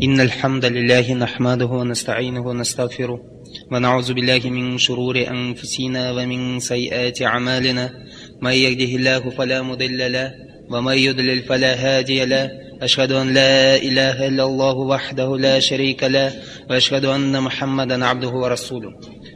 إن الحمد لله نحمده ونستعينه ونستغفره ونعوذ بالله من شرور أنفسنا ومن سيئات أعمالنا. من يهده الله فلا مضل له ومن يضلل فلا هادي له. أشهد أن لا إله إلا الله وحده لا شريك له وأشهد أن محمدا عبده ورسوله.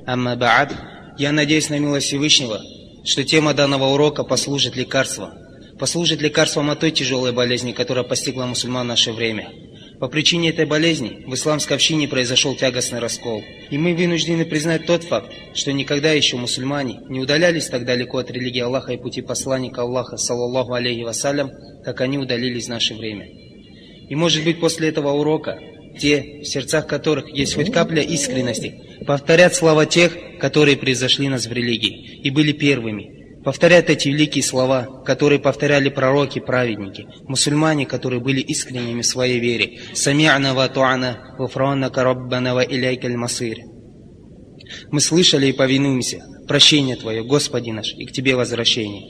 أما بعد Я надеюсь на милость Всевышнего, что тема данного урока послужит лекарством. Послужит лекарством от той тяжелой болезни, которая постигла мусульман в наше время – По причине этой болезни в исламской общине произошел тягостный раскол. И мы вынуждены признать тот факт, что никогда еще мусульмане не удалялись так далеко от религии Аллаха и пути посланника Аллаха, саллаллаху алейхи вассалям, как они удалились в наше время. И может быть после этого урока те, в сердцах которых есть хоть капля искренности, повторят слова тех, которые превзошли нас в религии и были первыми, повторят эти великие слова, которые повторяли пророки, праведники, мусульмане, которые были искренними в своей вере. «Сами'на ва ту'ана, вафранака раббана ва иляйкаль масир». Мы слышали и повинуемся. Прощение Твое, Господи наш, и к Тебе возвращение.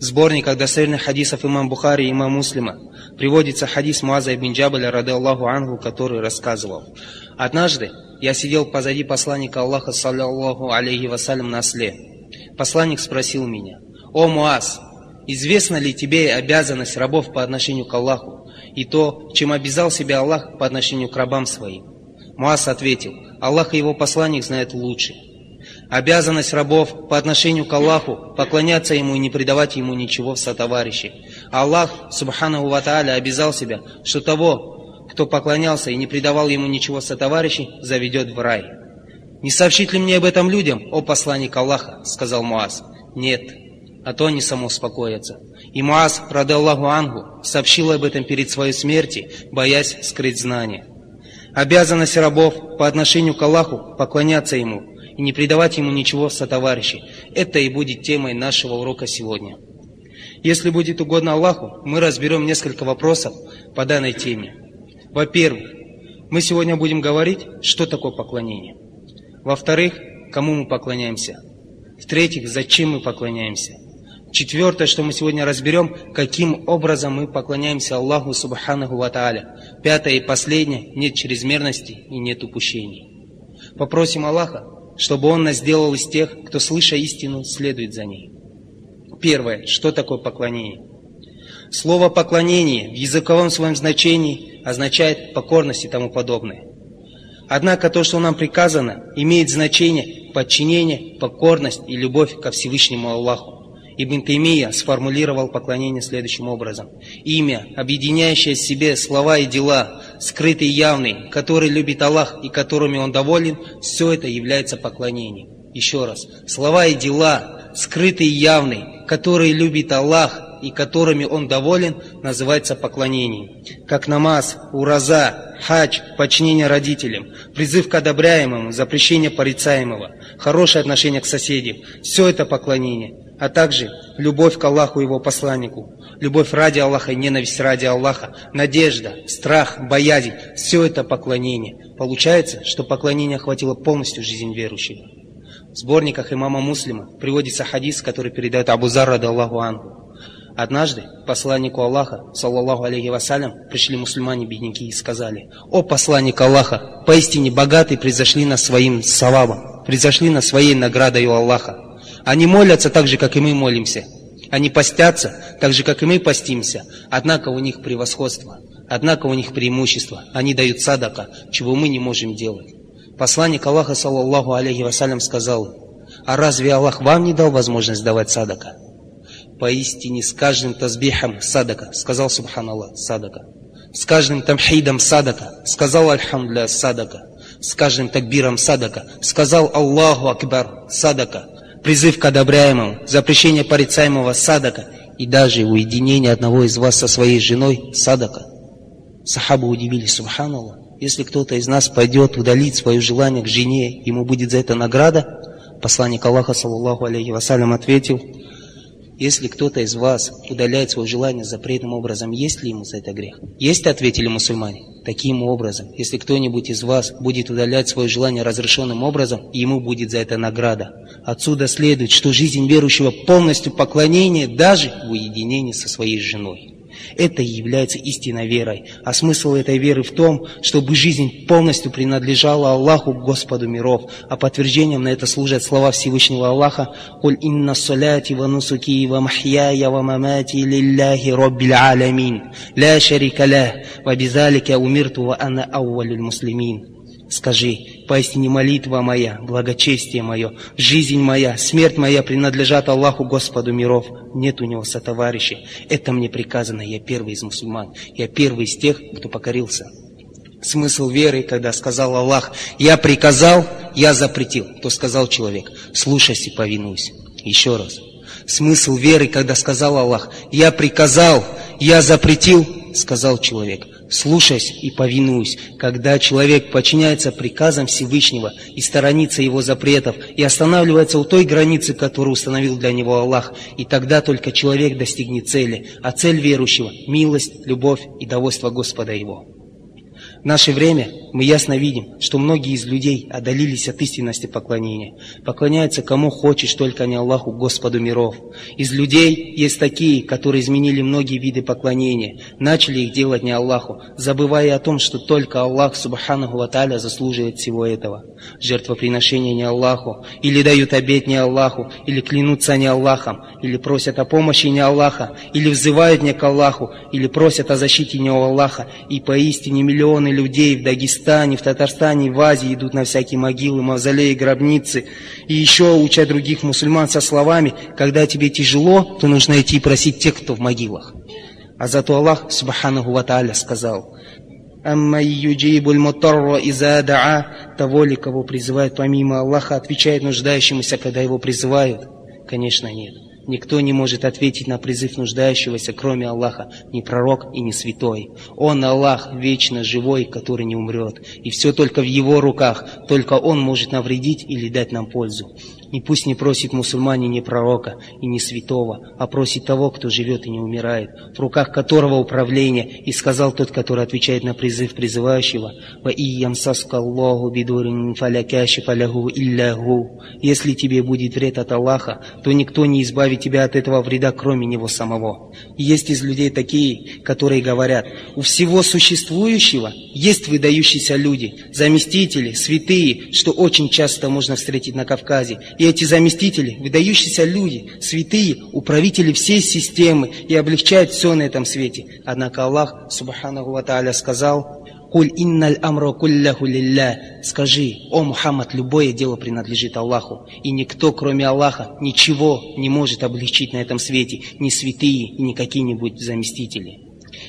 В сборниках достоверных хадисов имам Бухари и имам Муслима приводится хадис Муаза ибн Джабаля, рады Аллаху Ангу, который рассказывал. Однажды я сидел позади посланника Аллаха, саллаллаху алейхи вассалям, на осле. Посланник спросил меня, «О, Муаз, известна ли тебе обязанность рабов по отношению к Аллаху и то, чем обязал себя Аллах по отношению к рабам своим?» Муаз ответил, «Аллах и его посланник знают лучше». Обязанность рабов по отношению к Аллаху поклоняться Ему и не предавать Ему ничего в сотоварищи. Аллах, Субханаху Ва обязал себя, что того, кто поклонялся и не предавал Ему ничего в сотоварищи, заведет в рай. «Не сообщить ли мне об этом людям, о посланник Аллаха?» — сказал Муаз. «Нет, а то они самоуспокоятся». И Муаз, рады Аллаху Ангу, сообщил об этом перед своей смерти, боясь скрыть знания. Обязанность рабов по отношению к Аллаху поклоняться Ему и не предавать Ему ничего в сотоварищи. Это и будет темой нашего урока сегодня. Если будет угодно Аллаху, мы разберем несколько вопросов по данной теме. Во-первых, мы сегодня будем говорить, что такое поклонение. Во-вторых, кому мы поклоняемся. В-третьих, зачем мы поклоняемся. Четвертое, что мы сегодня разберем, каким образом мы поклоняемся Аллаху Субханаху Ва Тааля. Пятое и последнее, нет чрезмерности и нет упущений. Попросим Аллаха, чтобы Он нас сделал из тех, кто, слыша истину, следует за ней. Первое. Что такое поклонение? Слово «поклонение» в языковом своем значении означает покорность и тому подобное. Однако то, что нам приказано, имеет значение подчинение, покорность и любовь ко Всевышнему Аллаху. Ибн Таймия сформулировал поклонение следующим образом. Имя, объединяющее в себе слова и дела, скрытые и явные, которые любит Аллах и которыми Он доволен, все это является поклонением. Еще раз. Слова и дела, скрытые и явные, которые любит Аллах и которыми Он доволен, называется поклонением. Как намаз, ураза, хадж, подчинение родителям, призыв к одобряемому, запрещение порицаемого, хорошее отношение к соседям – все это поклонение а также любовь к Аллаху и Его посланнику, любовь ради Аллаха и ненависть ради Аллаха, надежда, страх, боязнь – все это поклонение. Получается, что поклонение охватило полностью жизнь верующего. В сборниках имама Муслима приводится хадис, который передает Абу Зар, ради Аллаху Ангу. Однажды посланнику Аллаха, саллаллаху алейхи вассалям, пришли мусульмане-бедняки и сказали, «О посланник Аллаха, поистине богатые произошли на своим савабом, произошли на своей наградой у Аллаха. Они молятся так же, как и мы молимся. Они постятся так же, как и мы постимся. Однако у них превосходство. Однако у них преимущество. Они дают садака, чего мы не можем делать. Посланник Аллаха, саллаллаху алейхи вассалям, сказал, а разве Аллах вам не дал возможность давать садака? Поистине с каждым тазбихом садака, сказал Субханаллах, садака. С каждым тамхидом садака, сказал Альхамдля, садака. С каждым такбиром садака, сказал Аллаху Акбар, садака призыв к одобряемому, запрещение порицаемого садака и даже уединение одного из вас со своей женой садака. Сахабы удивились, субханаллах, если кто-то из нас пойдет удалить свое желание к жене, ему будет за это награда? Посланник Аллаха, саллаллаху алейхи вассалям, ответил, если кто-то из вас удаляет свое желание запретным образом, есть ли ему за это грех? Есть, ответили мусульмане. Таким образом, если кто-нибудь из вас будет удалять свое желание разрешенным образом, ему будет за это награда. Отсюда следует, что жизнь верующего полностью поклонение даже в уединении со своей женой. Это и является истинной верой. А смысл этой веры в том, чтобы жизнь полностью принадлежала Аллаху, Господу миров. А подтверждением на это служат слова Всевышнего Аллаха «Куль инна саляти ва нусуки ва махьяя ва мамати лилляхи роббил алямин, ля шарика ля, ва бизалика умирту ва ана аувалюль муслимин». Скажи, поистине молитва моя, благочестие мое, жизнь моя, смерть моя принадлежат Аллаху Господу миров. Нет у него сотоварищей. Это мне приказано, я первый из мусульман. Я первый из тех, кто покорился. Смысл веры, когда сказал Аллах, я приказал, я запретил, то сказал человек, слушайся и повинуйся. Еще раз. Смысл веры, когда сказал Аллах, я приказал, я запретил, сказал человек, слушаясь и повинуюсь, когда человек подчиняется приказам Всевышнего и сторонится его запретов, и останавливается у той границы, которую установил для него Аллах, и тогда только человек достигнет цели, а цель верующего – милость, любовь и довольство Господа его. Наше время мы ясно видим, что многие из людей одолились от истинности поклонения. Поклоняются кому хочешь, только не Аллаху, Господу миров. Из людей есть такие, которые изменили многие виды поклонения, начали их делать не Аллаху, забывая о том, что только Аллах, Субханаху Ваталя, заслуживает всего этого. Жертвоприношение не Аллаху, или дают обед не Аллаху, или клянутся не Аллахом, или просят о помощи не Аллаха, или взывают не к Аллаху, или просят о защите не у Аллаха, и поистине миллионы людей в Дагестане, в Татарстане, в Азии идут на всякие могилы, мавзолеи, гробницы. И еще учат других мусульман со словами, когда тебе тяжело, то нужно идти просить тех, кто в могилах. А зато Аллах, Субханаху Ва Тааля, сказал, «Амма юджибуль мутарра иза даа» Того ли, кого призывают помимо Аллаха, отвечает нуждающемуся, когда его призывают? Конечно, нет. Никто не может ответить на призыв нуждающегося, кроме Аллаха, ни пророк и ни святой. Он Аллах, вечно живой, который не умрет. И все только в Его руках, только Он может навредить или дать нам пользу. И пусть не просит мусульмане ни пророка и ни святого, а просит того, кто живет и не умирает, в руках которого управление, и сказал тот, который отвечает на призыв призывающего. Если тебе будет вред от Аллаха, то никто не избавит тебя от этого вреда, кроме Него самого. Есть из людей такие, которые говорят, у всего существующего есть выдающиеся люди, заместители, святые, что очень часто можно встретить на Кавказе, и эти заместители, выдающиеся люди, святые, управители всей системы и облегчают все на этом свете. Однако Аллах, Субханаху Ва Тааля, сказал, «Куль инналь амру кулляху лилля» Скажи, о Мухаммад, любое дело принадлежит Аллаху, и никто, кроме Аллаха, ничего не может облегчить на этом свете, ни святые ни какие-нибудь заместители.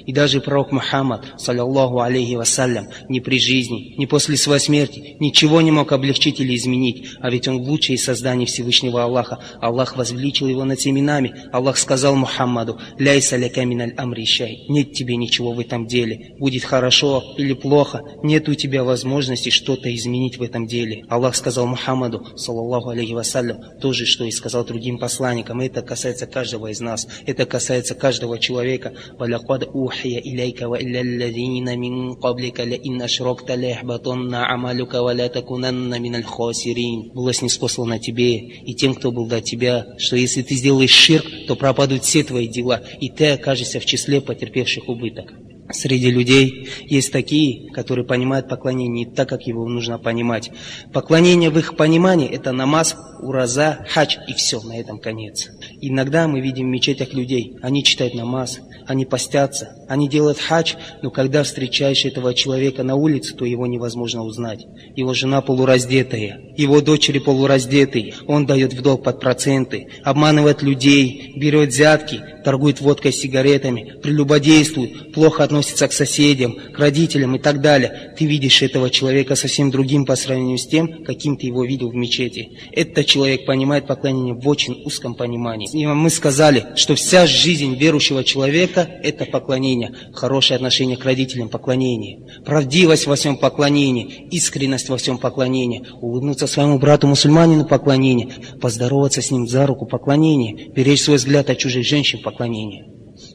И даже пророк Мухаммад, саллаллаху алейхи вассалям, ни при жизни, ни после своей смерти ничего не мог облегчить или изменить, а ведь он лучший из созданий Всевышнего Аллаха. Аллах возвеличил его над семенами. Аллах сказал Мухаммаду, «Ляйса ляка миналь амрищай». Нет тебе ничего в этом деле. Будет хорошо или плохо, нет у тебя возможности что-то изменить в этом деле. Аллах сказал Мухаммаду, саллаллаху алейхи вассалям, то же, что и сказал другим посланникам. Это касается каждого из нас. Это касается каждого человека. «Валякад أوحي إليك وإلى الذين من قبلك لئن أشركت ليحبطن عملك ولا تكونن من الخاسرين Было снеспослано тебе и тем, кто был до тебя, что если ты сделаешь ширк, то пропадут все твои дела, и ты окажешься в числе потерпевших убыток. Среди людей есть такие, которые понимают поклонение не так, как его нужно понимать. Поклонение в их понимании – это намаз, ураза, хадж и все, на этом конец. Иногда мы видим в мечетях людей, они читают намаз, они постятся, они делают хадж, но когда встречаешь этого человека на улице, то его невозможно узнать. Его жена полураздетая, его дочери полураздетые, он дает в долг под проценты, обманывает людей, берет взятки, торгует водкой, сигаретами, прелюбодействует, плохо относится к соседям, к родителям и так далее. Ты видишь этого человека совсем другим по сравнению с тем, каким ты его видел в мечети. Этот человек понимает поклонение в очень узком понимании. И мы сказали, что вся жизнь верующего человека – это поклонение, хорошее отношение к родителям – поклонение, правдивость во всем поклонении, искренность во всем поклонении, улыбнуться своему брату мусульманину – поклонение, поздороваться с ним за руку – поклонение, беречь свой взгляд от чужих женщин – поклонение.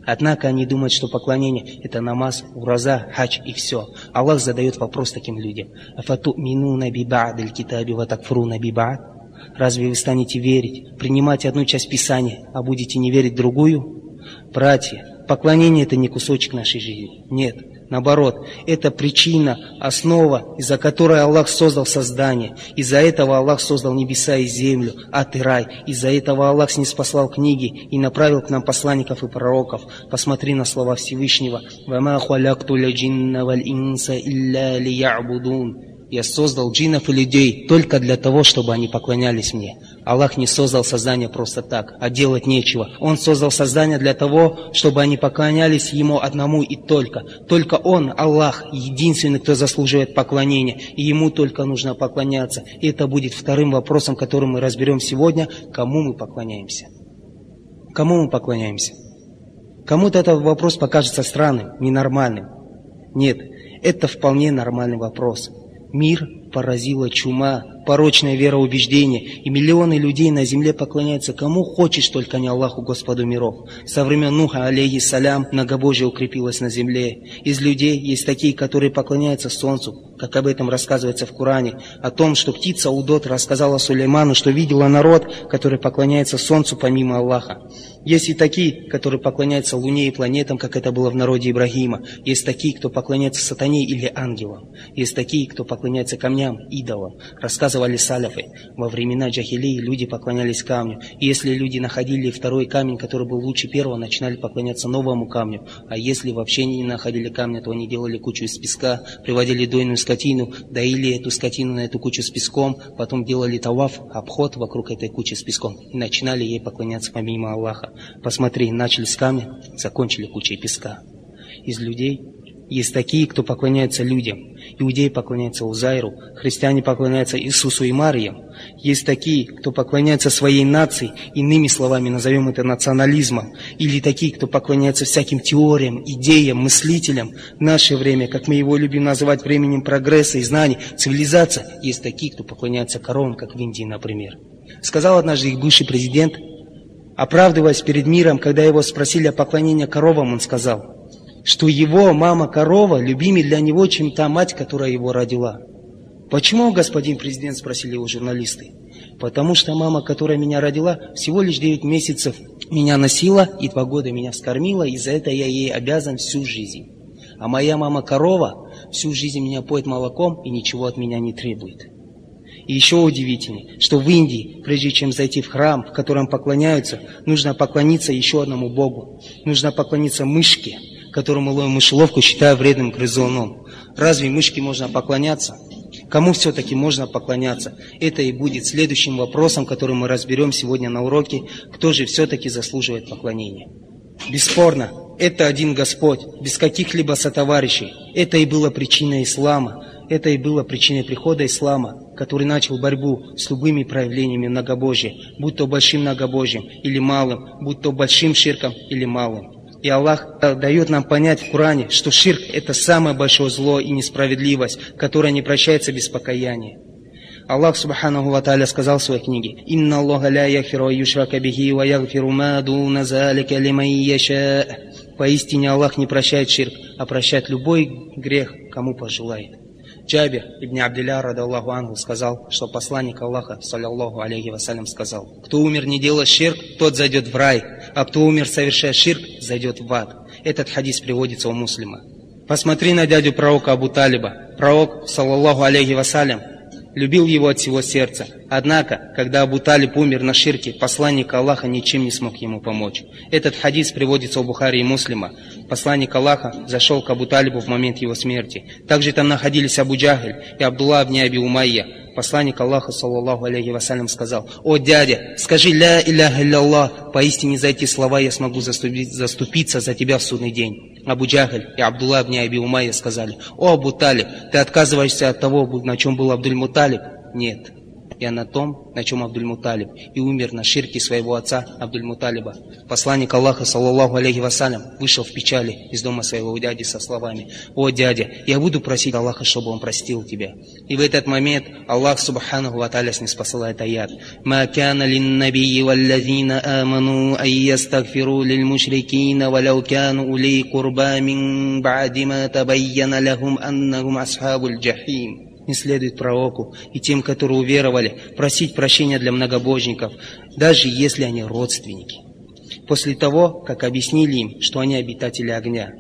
Однако они думают, что поклонение – это намаз, ураза, хадж и все. Аллах задает вопрос таким людям. «Афату мину наби ба'даль китаби ва такфру наби ба'д?» Разве вы станете верить, принимать одну часть Писания, а будете не верить другую? Братья, Поклонение это не кусочек нашей жизни. Нет. Наоборот, это причина, основа, из-за которой Аллах создал создание. Из-за этого Аллах создал небеса и землю, ад и рай. Из-за этого Аллах снеспослал книги и направил к нам посланников и пророков. Посмотри на слова Всевышнего. «Вама хуалакту джинна валь инса илля лиябудун». Я создал джинов и людей только для того, чтобы они поклонялись мне. Аллах не создал создание просто так, а делать нечего. Он создал создание для того, чтобы они поклонялись Ему одному и только. Только Он, Аллах, единственный, кто заслуживает поклонения. И Ему только нужно поклоняться. И это будет вторым вопросом, который мы разберем сегодня. Кому мы поклоняемся? Кому мы поклоняемся? Кому-то этот вопрос покажется странным, ненормальным. Нет, это вполне нормальный вопрос. Мир поразила чума, порочное вероубеждение, и миллионы людей на земле поклоняются кому хочешь, только не Аллаху, Господу миров. Со времен Нуха, алейхиссалям, многобожие укрепилось на земле. Из людей есть такие, которые поклоняются солнцу, как об этом рассказывается в Коране, о том, что птица Удот рассказала Сулейману, что видела народ, который поклоняется солнцу помимо Аллаха. Есть и такие, которые поклоняются Луне и планетам, как это было в народе Ибрагима. Есть такие, кто поклоняется сатане или ангелам. Есть такие, кто поклоняется камням, идолам. Рассказывали саляфы. Во времена джахилии люди поклонялись камню. И если люди находили второй камень, который был лучше первого, начинали поклоняться новому камню. А если вообще не находили камня, то они делали кучу из песка, приводили дойную скотину, доили эту скотину на эту кучу с песком, потом делали таваф, обход вокруг этой кучи с песком и начинали ей поклоняться помимо Аллаха. Посмотри, начали с камня, закончили кучей песка. Из людей есть такие, кто поклоняется людям. Иудеи поклоняются Узайру, христиане поклоняются Иисусу и Мариям. Есть такие, кто поклоняется своей нации, иными словами назовем это национализмом. Или такие, кто поклоняется всяким теориям, идеям, мыслителям. В наше время, как мы его любим называть временем прогресса и знаний, цивилизация. Есть такие, кто поклоняется коровам, как в Индии, например. Сказал однажды их бывший президент, Оправдываясь перед миром, когда его спросили о поклонении коровам, он сказал, что его мама-корова любимее для него, чем та мать, которая его родила. «Почему, господин президент?» – спросили его журналисты. «Потому что мама, которая меня родила, всего лишь 9 месяцев меня носила и два года меня вскормила, и за это я ей обязан всю жизнь. А моя мама-корова всю жизнь меня поет молоком и ничего от меня не требует». И еще удивительнее, что в Индии, прежде чем зайти в храм, в котором поклоняются, нужно поклониться еще одному Богу. Нужно поклониться мышке, которую ловим мышеловку, считая вредным грызуном. Разве мышке можно поклоняться? Кому все-таки можно поклоняться? Это и будет следующим вопросом, который мы разберем сегодня на уроке. Кто же все-таки заслуживает поклонения? Бесспорно, это один Господь, без каких-либо сотоварищей. Это и было причиной ислама. Это и было причиной прихода ислама, который начал борьбу с любыми проявлениями многобожия, будь то большим многобожием или малым, будь то большим ширком или малым. И Аллах дает нам понять в Коране, что ширк – это самое большое зло и несправедливость, которая не прощается без покаяния. Аллах Субханаху Ва Тааля сказал в своей книге «Инна Аллаха ля яхиру юшрака бихи ва ягфиру ма дуна залика яша». Поистине Аллах не прощает ширк, а прощает любой грех, кому пожелает. Джабир ибн Абдилля, рада Аллаху Ангу, сказал, что посланник Аллаха, саллиллаху алейхи вассалям, сказал, кто умер не делая ширк, тот зайдет в рай, а кто умер совершая ширк, зайдет в ад. Этот хадис приводится у муслима. Посмотри на дядю пророка Абу Талиба. Пророк, саллаллаху алейхи вассалям, любил его от всего сердца. Однако, когда Абу Талиб умер на ширке, посланник Аллаха ничем не смог ему помочь. Этот хадис приводится у Бухари и Муслима. Посланник Аллаха зашел к Абу Талибу в момент его смерти. Также там находились Абу Джахель и Абдулла ибн Аби Умайя. Посланник Аллаха, саллаллаху алейхи вассалям, сказал, «О, дядя, скажи ля илляха илля поистине за эти слова я смогу заступиться за тебя в судный день». Абу Джахаль и Абдулла ибн Аби Умайя сказали, «О, Абу Талиб, ты отказываешься от того, на чем был Абдуль Муталиб?» «Нет, я на том, на чем Абдуль-Муталиб, и умер на ширке своего отца Абдуль-Муталиба. Посланник Аллаха, саллаллаху алейхи вассалям, вышел в печали из дома своего дяди со словами, «О, дядя, я буду просить Аллаха, чтобы он простил тебя». И в этот момент Аллах, субханаху ва тааля, снеспосылает аят, «Ма кана линнабии валлазина аману ан ястагфиру лилмушрикина валяу кану ули курба мин ба'ди ма табайяна лахум аннахум асхабуль джахим» не следует пророку и тем, которые уверовали, просить прощения для многобожников, даже если они родственники. после того, как объяснили им, что они обитатели огня.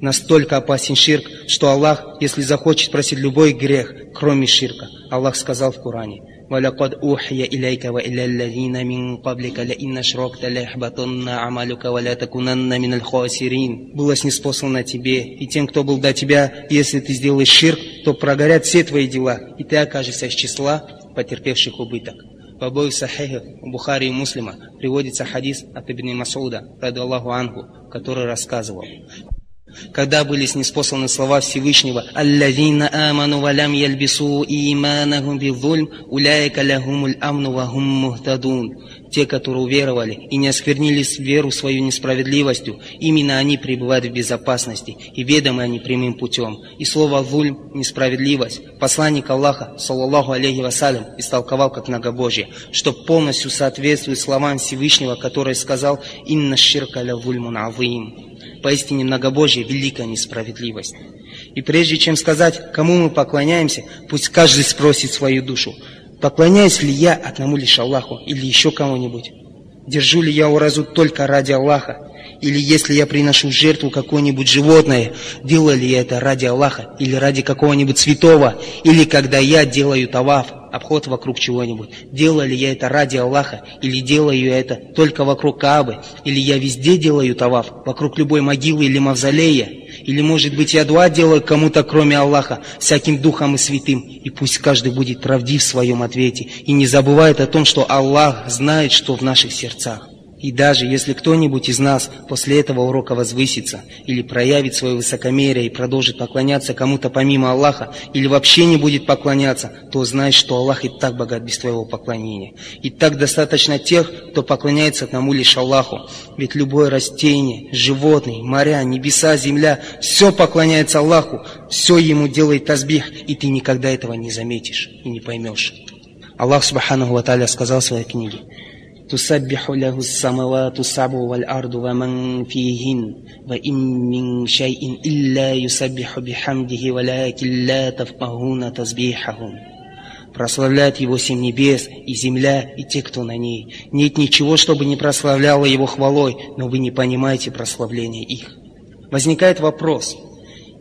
Настолько опасен ширк, что Аллах, если захочет просить любой грех, кроме ширка, Аллах сказал в Коране – ولقد أوحي إليك وإلى الذين من قبلك لئن أشركت ليحبطن عملك ولا تكونن من الخاسرين было снеспослано тебе и тем, кто был до тебя, если ты сделаешь ширк, то прогорят все твои дела, и ты окажешься из числа потерпевших убыток. В обоих сахихах у Бухари и Муслима приводится хадис от Ибн Масуда, ради Аллаху Ангу, который рассказывал. Когда были снеспосланы слова Всевышнего «Аллазина аману валям ялбису иманахум бидзульм, уляйка лахумуль амну вахум мухтадун» Те, которые уверовали и не осквернили веру свою несправедливостью, именно они пребывают в безопасности, и ведомы они прямым путем. И слово «вульм» – несправедливость. Посланник Аллаха, саллаллаху алейхи вассалям, истолковал как многобожие, что полностью соответствует словам Всевышнего, который сказал «Инна ширка ля вульмун авим» поистине многобожие, великая несправедливость. И прежде чем сказать, кому мы поклоняемся, пусть каждый спросит свою душу, поклоняюсь ли я одному лишь Аллаху или еще кому-нибудь? Держу ли я уразу только ради Аллаха? Или если я приношу жертву какое-нибудь животное, делаю ли я это ради Аллаха или ради какого-нибудь святого? Или когда я делаю таваф, обход вокруг чего-нибудь. Делаю ли я это ради Аллаха, или делаю это только вокруг Каабы, или я везде делаю таваф, вокруг любой могилы или мавзолея, или, может быть, я дуа делаю кому-то, кроме Аллаха, всяким духом и святым, и пусть каждый будет правдив в своем ответе, и не забывает о том, что Аллах знает, что в наших сердцах. И даже если кто-нибудь из нас после этого урока возвысится, или проявит свое высокомерие и продолжит поклоняться кому-то помимо Аллаха, или вообще не будет поклоняться, то знай, что Аллах и так богат без твоего поклонения. И так достаточно тех, кто поклоняется одному лишь Аллаху. Ведь любое растение, животное, моря, небеса, земля, все поклоняется Аллаху, все ему делает тазбих, и ты никогда этого не заметишь и не поймешь. Аллах Субханаху Ва сказал в своей книге, تسبح له السماوات السبع والأرض ومن فيهن وإن من شيء إلا يسبح بحمده ولكن لا تفقهون تسبيحهم Прославляет Его семь небес и земля и те, кто на ней. Нет ничего, чтобы не прославляло Его хвалой, но вы не понимаете прославления их. Возникает вопрос,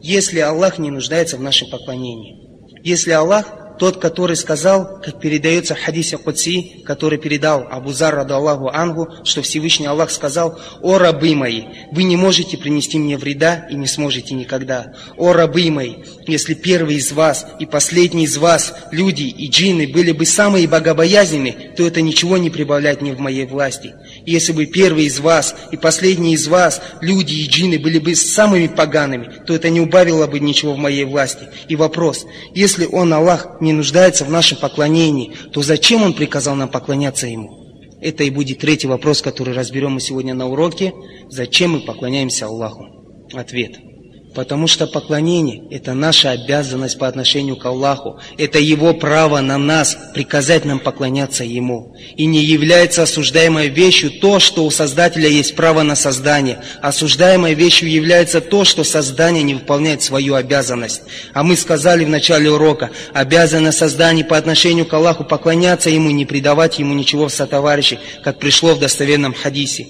если Аллах не нуждается в нашем поклонении, если Аллах тот, который сказал, как передается в хадисе Кудси, который передал Абу Зар, Аллаху Ангу, что Всевышний Аллах сказал, «О рабы мои, вы не можете принести мне вреда и не сможете никогда. О рабы мои, если первый из вас и последний из вас, люди и джинны, были бы самые богобоязненные, то это ничего не прибавляет мне в моей власти. Если бы первый из вас и последний из вас, люди и джинны, были бы самыми погаными, то это не убавило бы ничего в моей власти. И вопрос, если Он, Аллах, не нуждается в нашем поклонении, то зачем Он приказал нам поклоняться Ему? Это и будет третий вопрос, который разберем мы сегодня на уроке. Зачем мы поклоняемся Аллаху? Ответ – Потому что поклонение – это наша обязанность по отношению к Аллаху. Это Его право на нас приказать нам поклоняться Ему. И не является осуждаемой вещью то, что у Создателя есть право на создание. Осуждаемой вещью является то, что создание не выполняет свою обязанность. А мы сказали в начале урока, обязано создание по отношению к Аллаху поклоняться Ему, не предавать Ему ничего в сотоварищи, как пришло в достоверном хадисе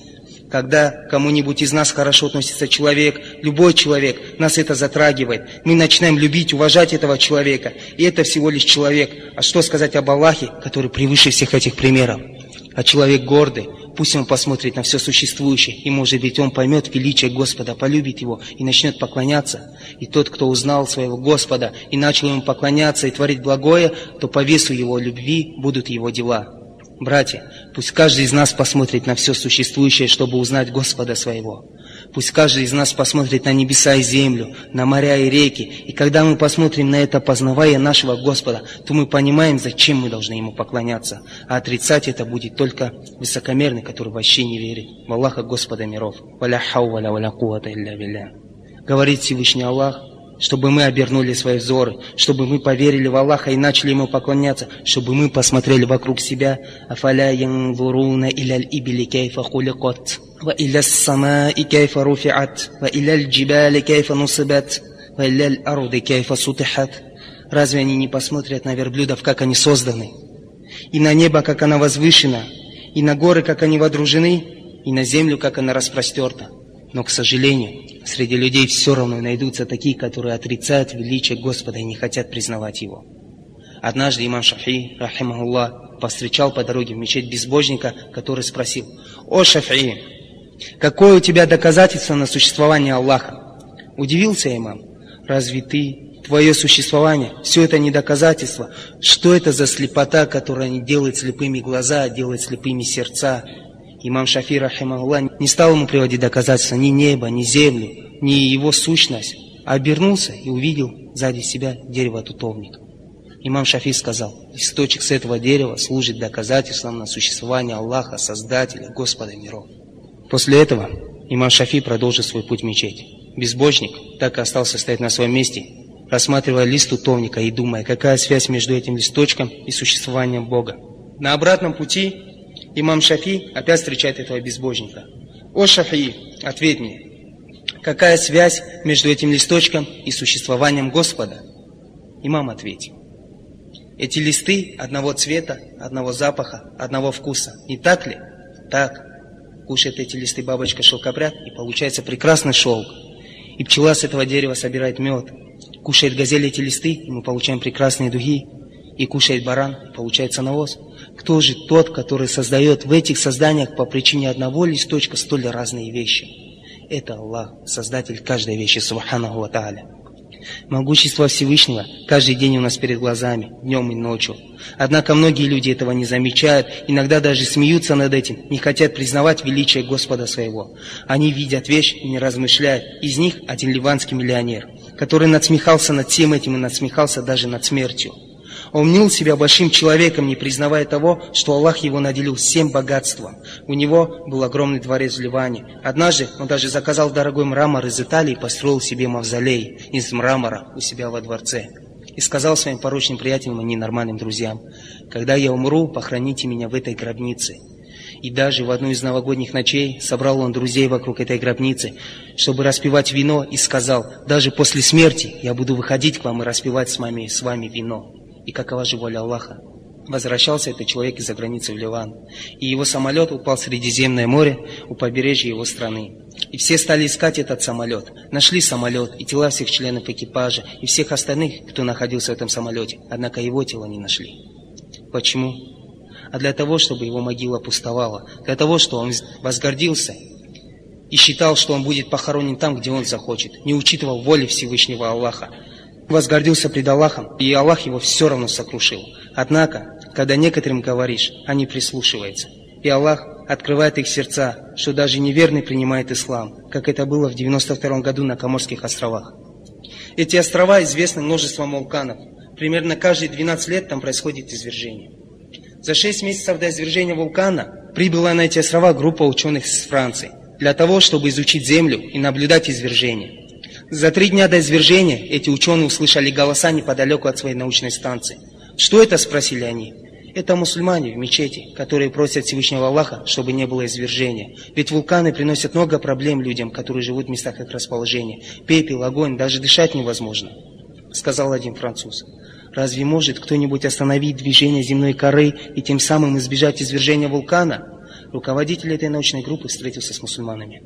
когда кому-нибудь из нас хорошо относится человек, любой человек, нас это затрагивает. Мы начинаем любить, уважать этого человека. И это всего лишь человек. А что сказать об Аллахе, который превыше всех этих примеров? А человек гордый, пусть он посмотрит на все существующее, и, может быть, он поймет величие Господа, полюбит его и начнет поклоняться. И тот, кто узнал своего Господа и начал ему поклоняться и творить благое, то по весу его любви будут его дела. Братья, пусть каждый из нас посмотрит на все существующее, чтобы узнать Господа своего. Пусть каждый из нас посмотрит на небеса и землю, на моря и реки. И когда мы посмотрим на это, познавая нашего Господа, то мы понимаем, зачем мы должны Ему поклоняться. А отрицать это будет только высокомерный, который вообще не верит в Аллаха Господа миров. Говорит Всевышний Аллах, чтобы мы обернули свои взоры, чтобы мы поверили в Аллаха и начали Ему поклоняться, чтобы мы посмотрели вокруг себя. «Афаля янзуруна иляль ибили кейфа хуликот, ва иля самаи кейфа руфиат, ва иляль джибали кейфа нусибат, ва иляль аруды кейфа сутихат». Разве они не посмотрят на верблюдов, как они созданы? И на небо, как оно возвышено, и на горы, как они водружены? и на землю, как она распростерта. Но, к сожалению, среди людей все равно найдутся такие, которые отрицают величие Господа и не хотят признавать Его. Однажды имам Шафи, рахимахуллах, повстречал по дороге в мечеть безбожника, который спросил, «О, Шафи, какое у тебя доказательство на существование Аллаха?» Удивился имам, «Разве ты, твое существование, все это не доказательство? Что это за слепота, которая делает слепыми глаза, а делает слепыми сердца?» Имам Шафи, рахимахуллах, не стал ему приводить доказательства ни неба, ни землю, ни его сущность, а обернулся и увидел сзади себя дерево тутовника. Имам Шафи сказал, источник с этого дерева служит доказательством на существование Аллаха, Создателя, Господа миров. После этого имам Шафи продолжил свой путь в мечеть. Безбожник так и остался стоять на своем месте, рассматривая лист утовника и думая, какая связь между этим листочком и существованием Бога. На обратном пути имам Шафи опять встречает этого безбожника. «О, Шафи, ответь мне, какая связь между этим листочком и существованием Господа?» Имам ответил, эти листы одного цвета, одного запаха, одного вкуса. Не так ли? Так. Кушает эти листы бабочка шелкопряд, и получается прекрасный шелк. И пчела с этого дерева собирает мед. Кушает газель эти листы, и мы получаем прекрасные дуги. И кушает баран, и получается навоз. Кто же тот, который создает в этих созданиях по причине одного листочка столь разные вещи? Это Аллах, Создатель каждой вещи, Субханаху Ва. Могущество Всевышнего каждый день у нас перед глазами, днем и ночью. Однако многие люди этого не замечают, иногда даже смеются над этим, не хотят признавать величие Господа своего. Они видят вещь и не размышляют. Из них один ливанский миллионер, который надсмехался над всем этим и надсмехался даже над смертью. Он мнил себя большим человеком, не признавая того, что Аллах его наделил всем богатством. У него был огромный дворец в Ливане. Однажды он даже заказал дорогой мрамор из Италии и построил себе мавзолей из мрамора у себя во дворце. И сказал своим порочным приятелям и ненормальным друзьям, «Когда я умру, похороните меня в этой гробнице». И даже в одну из новогодних ночей собрал он друзей вокруг этой гробницы, чтобы распивать вино, и сказал, «Даже после смерти я буду выходить к вам и распивать с вами, с вами вино» и какова же воля Аллаха. Возвращался этот человек из-за границы в Ливан, и его самолет упал в Средиземное море у побережья его страны. И все стали искать этот самолет. Нашли самолет и тела всех членов экипажа, и всех остальных, кто находился в этом самолете. Однако его тело не нашли. Почему? А для того, чтобы его могила пустовала. Для того, чтобы он возгордился и считал, что он будет похоронен там, где он захочет. Не учитывал воли Всевышнего Аллаха возгордился пред Аллахом, и Аллах его все равно сокрушил. Однако, когда некоторым говоришь, они прислушиваются. И Аллах открывает их сердца, что даже неверный принимает ислам, как это было в 92 году на Коморских островах. Эти острова известны множеством вулканов. Примерно каждые 12 лет там происходит извержение. За 6 месяцев до извержения вулкана прибыла на эти острова группа ученых из Франции для того, чтобы изучить Землю и наблюдать извержение. За три дня до извержения эти ученые услышали голоса неподалеку от своей научной станции. «Что это?» – спросили они. Это мусульмане в мечети, которые просят Всевышнего Аллаха, чтобы не было извержения. Ведь вулканы приносят много проблем людям, которые живут в местах их расположения. Пепел, огонь, даже дышать невозможно, сказал один француз. Разве может кто-нибудь остановить движение земной коры и тем самым избежать извержения вулкана? Руководитель этой научной группы встретился с мусульманами.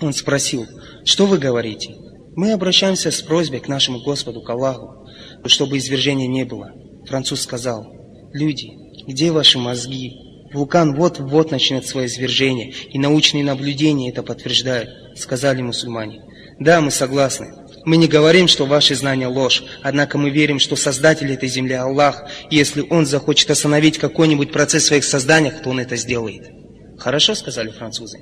Он спросил, что вы говорите? Мы обращаемся с просьбой к нашему Господу, к Аллаху, чтобы извержения не было. Француз сказал, люди, где ваши мозги? Вулкан вот-вот начнет свое извержение, и научные наблюдения это подтверждают, сказали мусульмане. Да, мы согласны. Мы не говорим, что ваши знания ложь, однако мы верим, что Создатель этой земли Аллах, и если Он захочет остановить какой-нибудь процесс в своих созданиях, то Он это сделает. Хорошо, сказали французы.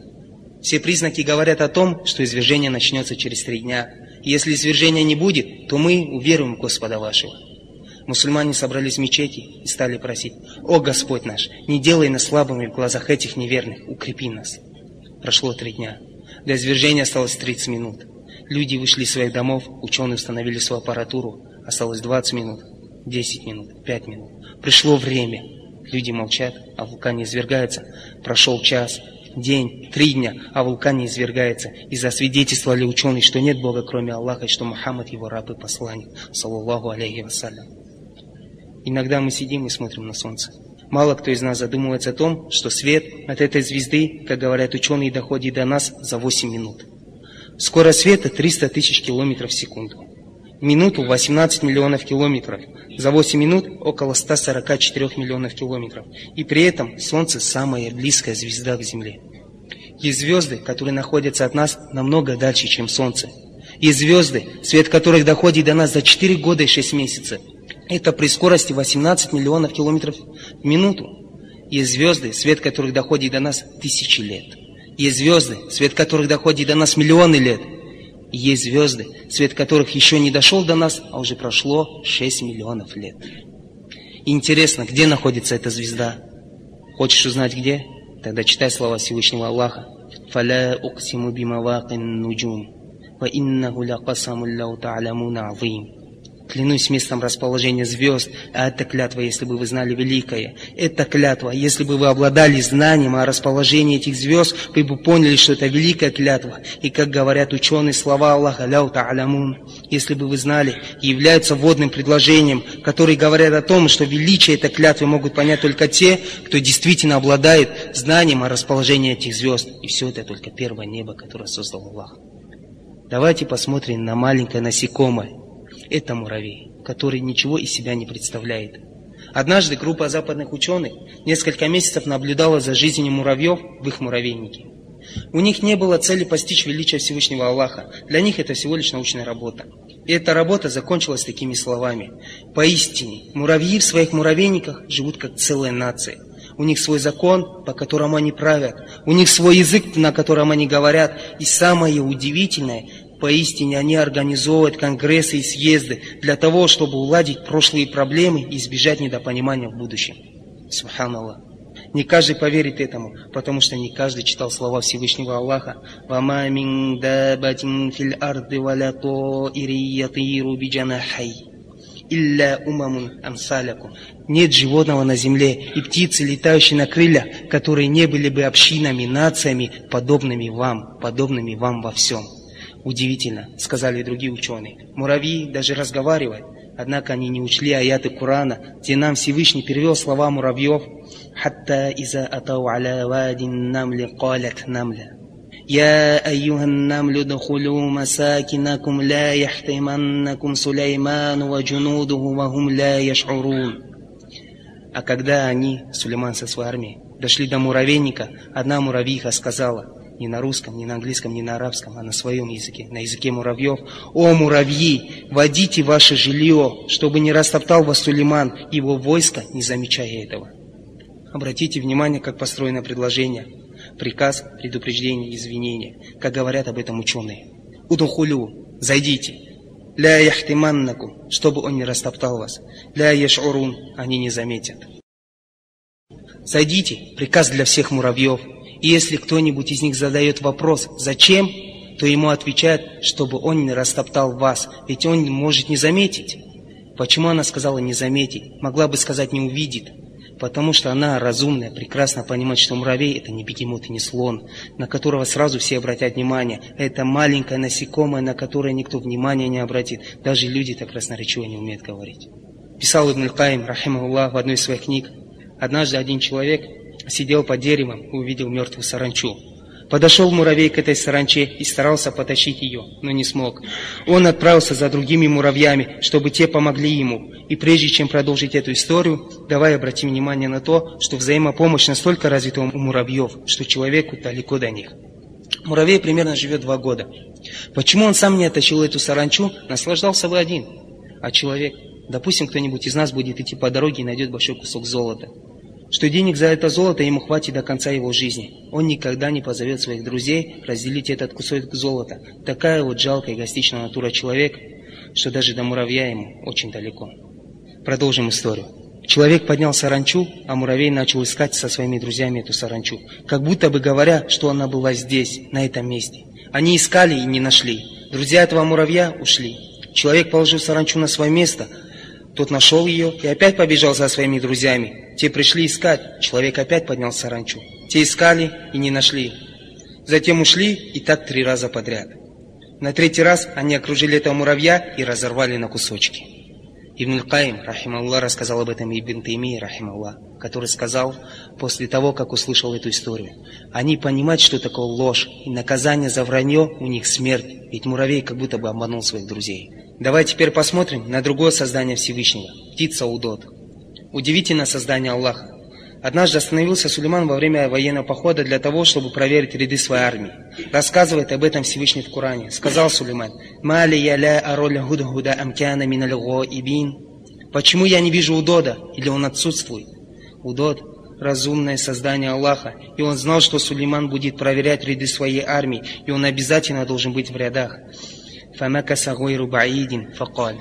Все признаки говорят о том, что извержение начнется через три дня. Если извержения не будет, то мы уверуем Господа вашего. Мусульмане собрались в мечети и стали просить, «О Господь наш, не делай нас слабыми в глазах этих неверных, укрепи нас». Прошло три дня. До извержения осталось 30 минут. Люди вышли из своих домов, ученые установили свою аппаратуру. Осталось 20 минут, 10 минут, 5 минут. Пришло время. Люди молчат, а вулкан не извергается. Прошел час, день, три дня, а вулкан не извергается. И засвидетельствовали ученые, что нет Бога, кроме Аллаха, и что Мухаммад его раб и посланник, саллаллаху алейхи вассалям. Иногда мы сидим и смотрим на солнце. Мало кто из нас задумывается о том, что свет от этой звезды, как говорят ученые, доходит до нас за 8 минут. Скорость света 300 тысяч километров в секунду. Минуту 18 миллионов километров. За 8 минут около 144 миллионов километров. И при этом Солнце самая близкая звезда к Земле. Есть звезды, которые находятся от нас намного дальше, чем Солнце. Есть звезды, свет которых доходит до нас за 4 года и 6 месяцев. Это при скорости 18 миллионов километров в минуту. Есть звезды, свет которых доходит до нас тысячи лет. Есть звезды, свет которых доходит до нас миллионы лет есть звезды, свет которых еще не дошел до нас, а уже прошло 6 миллионов лет. Интересно, где находится эта звезда? Хочешь узнать где? Тогда читай слова Всевышнего Аллаха. «Фаля уксиму бимавакин нуджум, ва иннаху лякасаму лау та'аляму на'зим». Клянусь местом расположения звезд, а это клятва, если бы вы знали великое. Это клятва, если бы вы обладали знанием о расположении этих звезд, вы бы поняли, что это великая клятва. И как говорят ученые, слова Аллаха, ляу та'алямун, если бы вы знали, являются водным предложением, которые говорят о том, что величие этой клятвы могут понять только те, кто действительно обладает знанием о расположении этих звезд. И все это только первое небо, которое создал Аллах. Давайте посмотрим на маленькое насекомое, это муравей, который ничего из себя не представляет. Однажды группа западных ученых несколько месяцев наблюдала за жизнью муравьев в их муравейнике. У них не было цели постичь величие Всевышнего Аллаха. Для них это всего лишь научная работа. И эта работа закончилась такими словами. Поистине, муравьи в своих муравейниках живут как целая нация. У них свой закон, по которому они правят. У них свой язык, на котором они говорят. И самое удивительное, Поистине они организовывают конгрессы и съезды для того, чтобы уладить прошлые проблемы и избежать недопонимания в будущем. Субханаллах. Не каждый поверит этому, потому что не каждый читал слова Всевышнего Аллаха. «Вама мин дабатин фил арды валя тоири ятиру биджанахай» илля умамун амсалякум. Нет животного на земле и птицы, летающие на крыльях, которые не были бы общинами, нациями, подобными вам, подобными вам во всем. Удивительно, сказали другие ученые. Муравьи даже разговаривают. Однако они не учли аяты Корана, где нам Всевышний перевел слова муравьев. «Хатта иза атау аля вадин намли калят намля». يا أيها النمل ادخلوا مساكنكم لا يحتمنكم سليمان وجنوده وهم لا يشعرون А когда они, Сулейман со своей армией, дошли до муравейника, одна муравьиха сказала – не на русском, не на английском, не на арабском, а на своем языке, на языке муравьев. «О, муравьи, водите ваше жилье, чтобы не растоптал вас Сулейман, его войско, не замечая этого». Обратите внимание, как построено предложение. Приказ, предупреждение, извинение. Как говорят об этом ученые. «Удухулю, зайдите». «Ля яхтиманнаку», чтобы он не растоптал вас. «Ля яшурун», они не заметят. Зайдите, приказ для всех муравьев – и если кто-нибудь из них задает вопрос «Зачем?», то ему отвечают, чтобы он не растоптал вас, ведь он может не заметить. Почему она сказала «не заметить»? Могла бы сказать «не увидит». Потому что она разумная, прекрасно понимает, что муравей это не бегемот и не слон, на которого сразу все обратят внимание. Это маленькое насекомое, на которое никто внимания не обратит. Даже люди так красноречиво не умеют говорить. Писал Ибн Каим, рахимахуллах, в одной из своих книг. Однажды один человек сидел под деревом и увидел мертвую саранчу. Подошел муравей к этой саранче и старался потащить ее, но не смог. Он отправился за другими муравьями, чтобы те помогли ему. И прежде чем продолжить эту историю, давай обратим внимание на то, что взаимопомощь настолько развита у муравьев, что человеку далеко до них. Муравей примерно живет два года. Почему он сам не оттащил эту саранчу, наслаждался бы один. А человек, допустим, кто-нибудь из нас будет идти по дороге и найдет большой кусок золота что денег за это золото ему хватит до конца его жизни. Он никогда не позовет своих друзей разделить этот кусок золота. Такая вот жалкая эгоистичная натура человека, что даже до муравья ему очень далеко. Продолжим историю. Человек поднял саранчу, а муравей начал искать со своими друзьями эту саранчу, как будто бы говоря, что она была здесь, на этом месте. Они искали и не нашли. Друзья этого муравья ушли. Человек положил саранчу на свое место, тот нашел ее и опять побежал за своими друзьями. Те пришли искать, человек опять поднял саранчу. Те искали и не нашли. Затем ушли и так три раза подряд. На третий раз они окружили этого муравья и разорвали на кусочки. Ибн Каим, рахималлах, рассказал об этом Ибн Тайми, рахималлах, который сказал после того, как услышал эту историю. Они понимают, что такое ложь, и наказание за вранье у них смерть, ведь муравей как будто бы обманул своих друзей. Давай теперь посмотрим на другое создание Всевышнего, птица Удот. Удивительное создание Аллаха. Однажды остановился Сулейман во время военного похода для того, чтобы проверить ряды своей армии. Рассказывает об этом Всевышний в Коране. Сказал Сулейман, «Мали я ля ароля худа амкяна миналь ибин». Почему я не вижу Удода? Или он отсутствует? Удод – разумное создание Аллаха, и он знал, что Сулейман будет проверять ряды своей армии, и он обязательно должен быть в рядах. «Фамакаса гойру баидин факаль».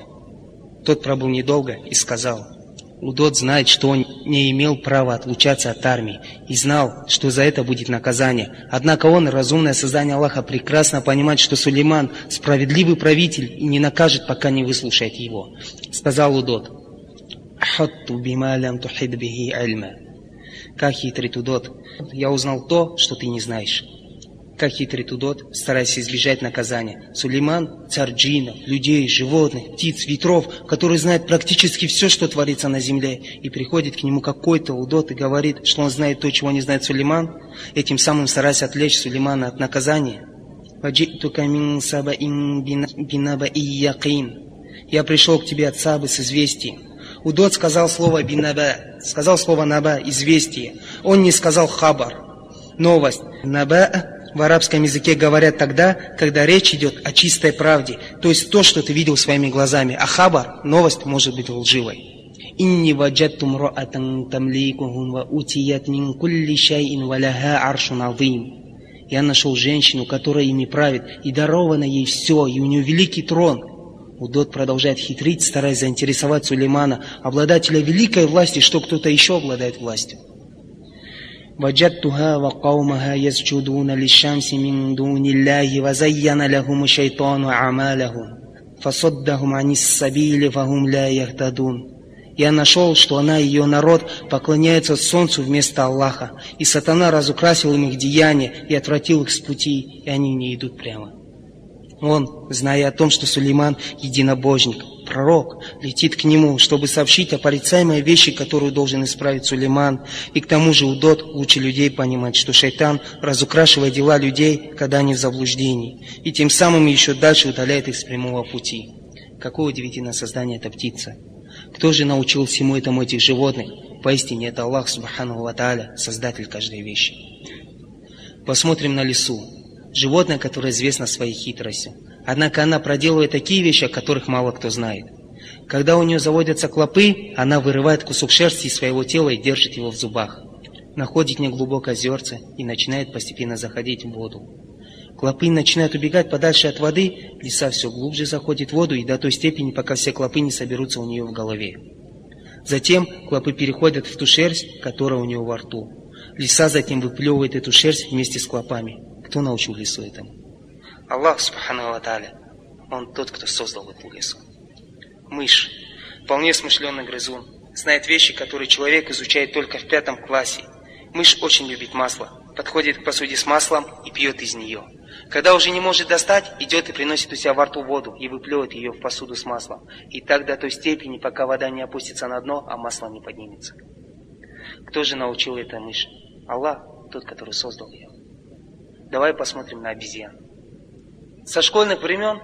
Тот пробыл недолго и сказал – Удот знает, что он не имел права отлучаться от армии и знал, что за это будет наказание. Однако он, разумное создание Аллаха, прекрасно понимает, что Сулейман справедливый правитель и не накажет, пока не выслушает его. Сказал Удот, Как хитрый Удот, я узнал то, что ты не знаешь как хитрит Удот, стараясь избежать наказания. Сулейман – царь джинов, людей, животных, птиц, ветров, который знает практически все, что творится на земле. И приходит к нему какой-то Удот и говорит, что он знает то, чего не знает Сулейман, этим самым стараясь отвлечь Сулеймана от наказания. Я пришел к тебе от Сабы с известием. Удот сказал слово бинаба, сказал слово наба, известие. Он не сказал хабар, новость. Наба в арабском языке говорят тогда, когда речь идет о чистой правде, то есть то, что ты видел своими глазами. А хабар, новость, может быть лживой. «Инни ваджатту мраатан тамликухун ва утият мин кулли шайин валяха аршун азим». Я нашел женщину, которая ими правит, и даровано ей все, и у нее великий трон. Удот продолжает хитрить, стараясь заинтересовать Сулеймана, обладателя великой власти, что кто-то еще обладает властью. وجدتها وقومها يسجدون للشمس من دون الله وزين لهم الشيطان أعمالهم فصدهم عن السبيل فهم لا يهتدون Я нашел, что она и ее народ поклоняются солнцу вместо Аллаха, и сатана разукрасил им их деяния и отвратил их с пути, и они не идут прямо. Он, зная о том, что Сулейман единобожник, пророк, летит к нему, чтобы сообщить о порицаемой вещи, которую должен исправить Сулейман. И к тому же Удот лучше людей понимать, что шайтан разукрашивает дела людей, когда они в заблуждении, и тем самым еще дальше удаляет их с прямого пути. Какое удивительное создание эта птица! Кто же научил всему этому этих животных? Поистине это Аллах, Субхану Ва Создатель каждой вещи. Посмотрим на лесу. Животное, которое известно своей хитростью. Однако она проделывает такие вещи, о которых мало кто знает. Когда у нее заводятся клопы, она вырывает кусок шерсти из своего тела и держит его в зубах. Находит неглубокое озерце и начинает постепенно заходить в воду. Клопы начинают убегать подальше от воды, лиса все глубже заходит в воду и до той степени, пока все клопы не соберутся у нее в голове. Затем клопы переходят в ту шерсть, которая у нее во рту. Лиса затем выплевывает эту шерсть вместе с клопами. Кто научил лису этому? Аллах, Субхану Ва Он тот, кто создал эту лесу. Мышь, вполне смышленый грызун, знает вещи, которые человек изучает только в пятом классе. Мышь очень любит масло, подходит к посуде с маслом и пьет из нее. Когда уже не может достать, идет и приносит у себя во рту воду и выплевывает ее в посуду с маслом. И так до той степени, пока вода не опустится на дно, а масло не поднимется. Кто же научил это мышь? Аллах, тот, который создал ее. Давай посмотрим на обезьян. Со школьных времен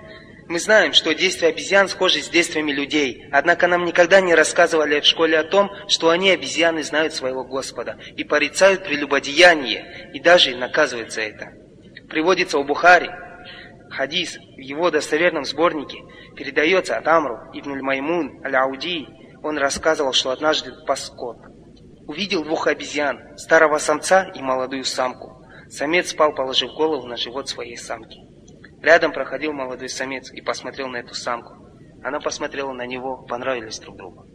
мы знаем, что действия обезьян схожи с действиями людей. Однако нам никогда не рассказывали в школе о том, что они, обезьяны, знают своего Господа и порицают прелюбодеяние, и даже наказывают за это. Приводится у Бухари, хадис в его достоверном сборнике, передается от Амру ибн Маймун аль-Ауди. Он рассказывал, что однажды паскот увидел двух обезьян, старого самца и молодую самку. Самец спал, положив голову на живот своей самки. Рядом проходил молодой самец и посмотрел на эту самку. Она посмотрела на него, понравились друг другу.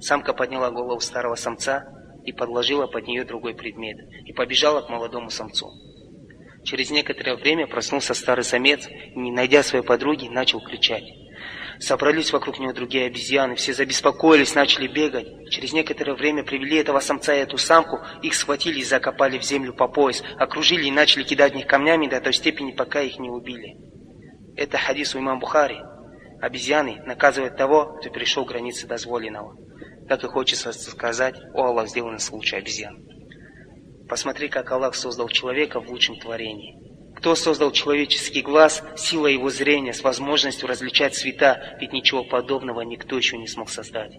Самка подняла голову старого самца и подложила под нее другой предмет и побежала к молодому самцу. Через некоторое время проснулся старый самец и, не найдя своей подруги, начал кричать. Собрались вокруг него другие обезьяны, все забеспокоились, начали бегать. Через некоторое время привели этого самца и эту самку, их схватили и закопали в землю по пояс, окружили и начали кидать в них камнями до той степени, пока их не убили. Это хадис у имам Бухари. Обезьяны наказывают того, кто перешел границы дозволенного. Так и хочется сказать, о Аллах, сделан из лучшей обезьян. Посмотри, как Аллах создал человека в лучшем творении. Кто создал человеческий глаз, сила его зрения с возможностью различать цвета, ведь ничего подобного никто еще не смог создать.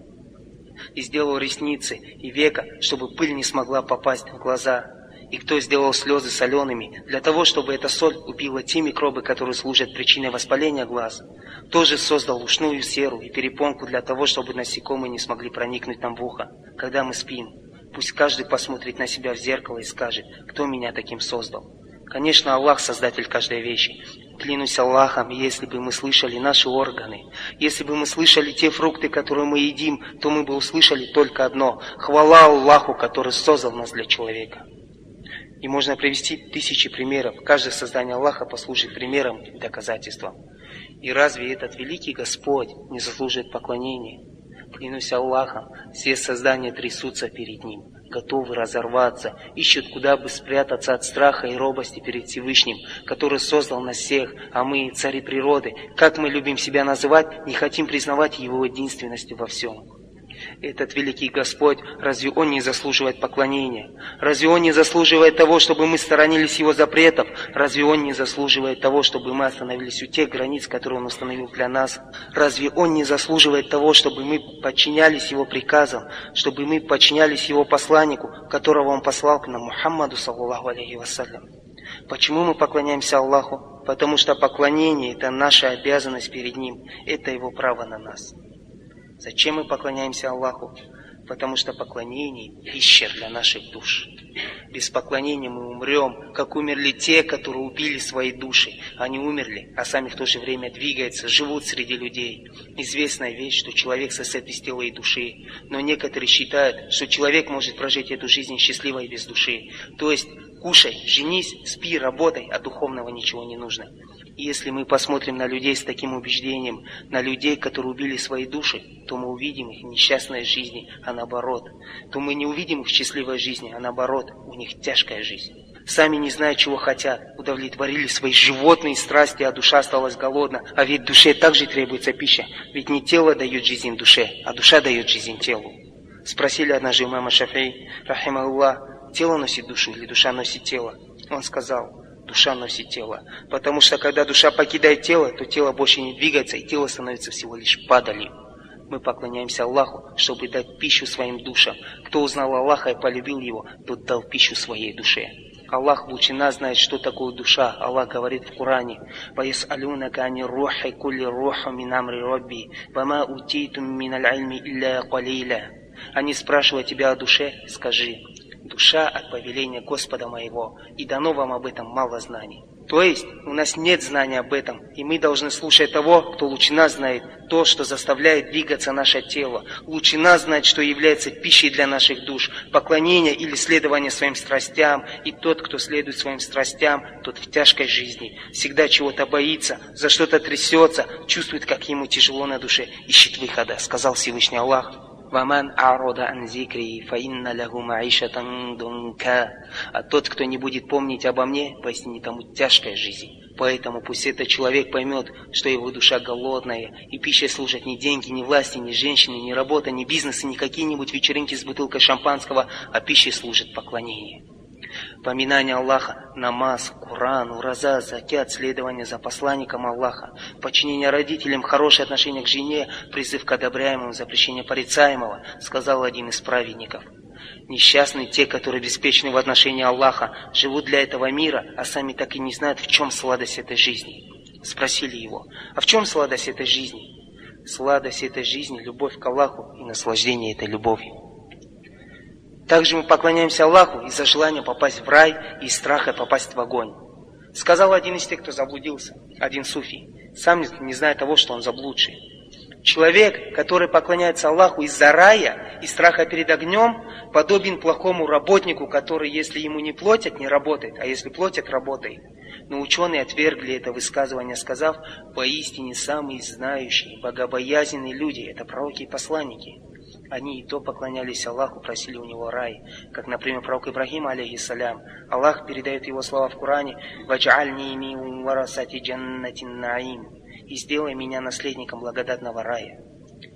И сделал ресницы и века, чтобы пыль не смогла попасть в глаза. И кто сделал слезы солеными, для того, чтобы эта соль убила те микробы, которые служат причиной воспаления глаз. Тоже создал ушную серу и перепонку для того, чтобы насекомые не смогли проникнуть нам в ухо, когда мы спим. Пусть каждый посмотрит на себя в зеркало и скажет, кто меня таким создал. Конечно, Аллах создатель каждой вещи. Клянусь Аллахом, если бы мы слышали наши органы, если бы мы слышали те фрукты, которые мы едим, то мы бы услышали только одно – хвала Аллаху, который создал нас для человека. И можно привести тысячи примеров. Каждое создание Аллаха послужит примером и доказательством. И разве этот великий Господь не заслуживает поклонения? Клянусь Аллахом, все создания трясутся перед Ним готовы разорваться, ищут, куда бы спрятаться от страха и робости перед Всевышним, который создал нас всех, а мы, цари природы, как мы любим себя называть, не хотим признавать Его единственностью во всем. Этот великий Господь, разве Он не заслуживает поклонения? Разве Он не заслуживает того, чтобы мы сторонились Его запретов? Разве Он не заслуживает того, чтобы мы остановились у тех границ, которые Он установил для нас? Разве Он не заслуживает того, чтобы мы подчинялись Его приказам, чтобы мы подчинялись Его посланнику, которого Он послал к нам, Мухаммаду, саллаллаху алейхи вассалям? Почему мы поклоняемся Аллаху? Потому что поклонение – это наша обязанность перед Ним, это Его право на нас. Зачем мы поклоняемся Аллаху? Потому что поклонение – пища для наших душ. Без поклонения мы умрем, как умерли те, которые убили свои души. Они умерли, а сами в то же время двигаются, живут среди людей. Известная вещь, что человек сосет из тела и души. Но некоторые считают, что человек может прожить эту жизнь счастливо и без души. То есть, кушай, женись, спи, работай, а духовного ничего не нужно. Если мы посмотрим на людей с таким убеждением, на людей, которые убили свои души, то мы увидим их несчастной жизни, а наоборот. То мы не увидим их счастливой жизни, а наоборот, у них тяжкая жизнь. Сами не зная, чего хотят, удовлетворили свои животные страсти, а душа осталась голодна. А ведь душе также требуется пища. Ведь не тело дает жизнь душе, а душа дает жизнь телу. Спросили однажды у мама Шафей, рахима тело носит душу или душа носит тело? Он сказал, душа носит тело. Потому что когда душа покидает тело, то тело больше не двигается, и тело становится всего лишь падалью. Мы поклоняемся Аллаху, чтобы дать пищу своим душам. Кто узнал Аллаха и полюбил Его, тот дал пищу своей душе. Аллах лучше нас знает, что такое душа. Аллах говорит в Коране, «Ваяс'алюнака ани рухи кулли руху мин амри робби, вама утитум мин аль-альми илля калиля». Они спрашивают тебя о душе, скажи, душа от повеления Господа моего, и дано вам об этом мало знаний. То есть у нас нет знания об этом, и мы должны слушать того, кто лучше нас знает то, что заставляет двигаться наше тело. Лучше нас знать, что является пищей для наших душ, поклонение или следование своим страстям. И тот, кто следует своим страстям, тот в тяжкой жизни, всегда чего-то боится, за что-то трясется, чувствует, как ему тяжело на душе, ищет выхода, сказал Всевышний Аллах. «Ваман а'рода ан зикри, фаинна лаху маишатан дунка». А тот, кто не будет помнить обо мне, поистине тому тяжкая жизнь. Поэтому пусть этот человек поймет, что его душа голодная, и пищей служат не деньги, не власти, не женщины, не работа, не бизнес, и не какие-нибудь вечеринки с бутылкой шампанского, а пищей служит поклонение. Поминание Аллаха, намаз, Куран, ураза, закят, следование за посланником Аллаха, подчинение родителям, хорошее отношение к жене, призыв к одобряемому, запрещение порицаемого, сказал один из праведников. Несчастны те, которые беспечны в отношении Аллаха, живут для этого мира, а сами так и не знают, в чем сладость этой жизни. Спросили его, а в чем сладость этой жизни? Сладость этой жизни – любовь к Аллаху и наслаждение этой любовью. Также мы поклоняемся Аллаху из-за желания попасть в рай и из страха попасть в огонь. Сказал один из тех, кто заблудился, один суфий, сам не зная того, что он заблудший. Человек, который поклоняется Аллаху из-за рая и страха перед огнем, подобен плохому работнику, который, если ему не платят, не работает, а если платят, работает. Но ученые отвергли это высказывание, сказав, поистине самые знающие, богобоязненные люди – это пророки и посланники. Они и то поклонялись Аллаху, просили у него рай. Как, например, пророк Ибрагим, алейхиссалям. Аллах передает его слова в Коране «Вадж'альни ми варасати джаннатин наим» и сделай меня наследником благодатного рая.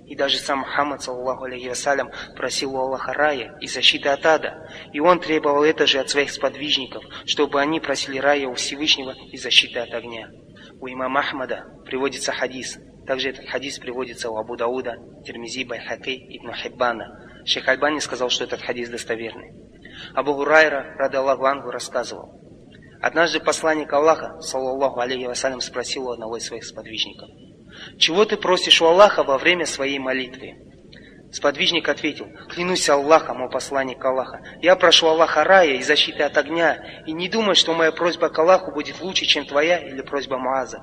И даже сам Мухаммад, саллаху алейхи вассалям, просил у Аллаха рая и защиты от ада. И он требовал это же от своих сподвижников, чтобы они просили рая у Всевышнего и защиты от огня. У имама Ахмада приводится хадис. Также этот хадис приводится у Абу Дауда, Термизи, Байхаки, Ибн Хиббана. Шейх Альбани сказал, что этот хадис достоверный. Абу Гурайра, рада Аллаху Ангу, рассказывал. Однажды посланник Аллаха, саллаллаху алейхи вассалям, спросил у одного из своих сподвижников – чего ты просишь у Аллаха во время своей молитвы? Сподвижник ответил, клянусь Аллахом, о посланник Аллаха, я прошу Аллаха рая и защиты от огня, и не думай, что моя просьба к Аллаху будет лучше, чем твоя или просьба Муаза.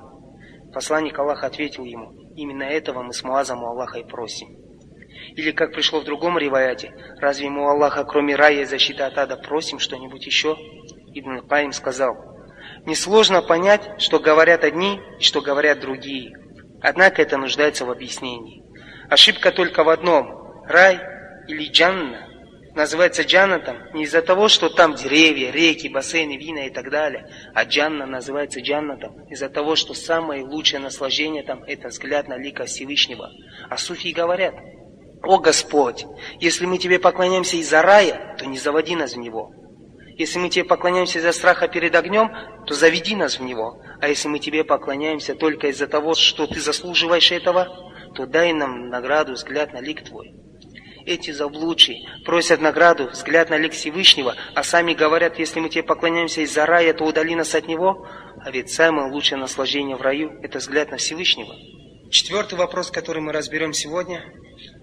Посланник Аллаха ответил ему, именно этого мы с Муазом у Аллаха и просим. Или как пришло в другом риваяте, разве мы у Аллаха, кроме рая и защиты от ада, просим что-нибудь еще? Ибн Каим сказал, несложно понять, что говорят одни и что говорят другие – Однако это нуждается в объяснении. Ошибка только в одном. Рай или джанна называется джаннатом не из-за того, что там деревья, реки, бассейны, вина и так далее, а джанна называется джаннатом из-за того, что самое лучшее наслаждение там – это взгляд на лика Всевышнего. А суфии говорят, «О Господь, если мы Тебе поклоняемся из-за рая, то не заводи нас в него». Если мы тебе поклоняемся из-за страха перед огнем, то заведи нас в него. А если мы тебе поклоняемся только из-за того, что ты заслуживаешь этого, то дай нам награду, взгляд на лик твой. Эти заблудшие просят награду, взгляд на лик Всевышнего, а сами говорят, если мы тебе поклоняемся из-за рая, то удали нас от него. А ведь самое лучшее наслаждение в раю – это взгляд на Всевышнего. Четвертый вопрос, который мы разберем сегодня.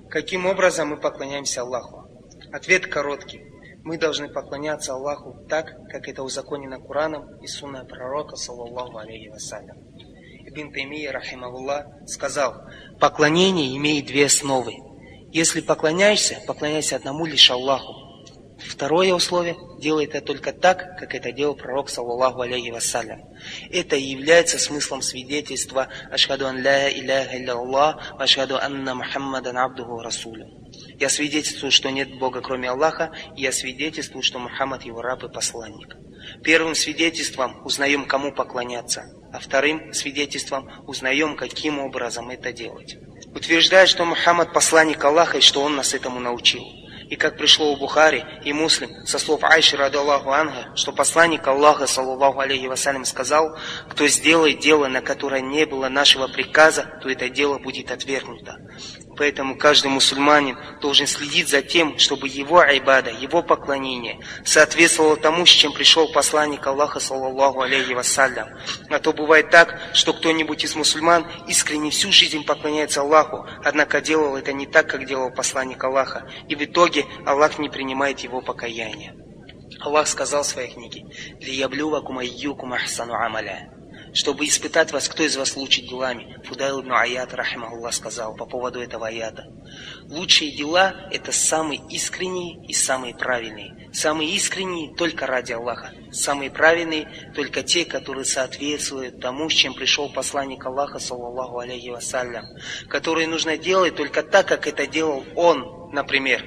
Каким образом мы поклоняемся Аллаху? Ответ короткий мы должны поклоняться Аллаху так, как это узаконено Кураном и сунной пророка, саллаллаху алейхи вассалям. Ибн Таймия, рахимахуллах, сказал, поклонение имеет две основы. Если поклоняешься, поклоняйся одному лишь Аллаху. Второе условие – делай это только так, как это делал пророк, саллаллаху алейхи вассалям. Это и является смыслом свидетельства «Ашхаду ан ля иляха илля ашхаду анна Мухаммадан абдуху расулю». Я свидетельствую, что нет Бога, кроме Аллаха, и я свидетельствую, что Мухаммад его раб и посланник. Первым свидетельством узнаем, кому поклоняться, а вторым свидетельством узнаем, каким образом это делать. Утверждает, что Мухаммад посланник Аллаха и что он нас этому научил. И как пришло у Бухари и Муслим со слов Айши, рады Аллаху Анга, что посланник Аллаха, саллаллаху алейхи вассалям, сказал, кто сделает дело, на которое не было нашего приказа, то это дело будет отвергнуто. Поэтому каждый мусульманин должен следить за тем, чтобы его айбада, его поклонение соответствовало тому, с чем пришел посланник Аллаха, саллаллаху алейхи вассалям. А то бывает так, что кто-нибудь из мусульман искренне всю жизнь поклоняется Аллаху, однако делал это не так, как делал посланник Аллаха, и в итоге Аллах не принимает его покаяние. Аллах сказал в своей книге, «Лияблювакум айюкум ахсану амаля» чтобы испытать вас, кто из вас лучше делами. Фудайл ибн Аят, рахимахуллах, сказал по поводу этого аята. Лучшие дела – это самые искренние и самые правильные. Самые искренние – только ради Аллаха. Самые правильные – только те, которые соответствуют тому, с чем пришел посланник Аллаха, саллаллаху алейхи вассалям. Которые нужно делать только так, как это делал он, например.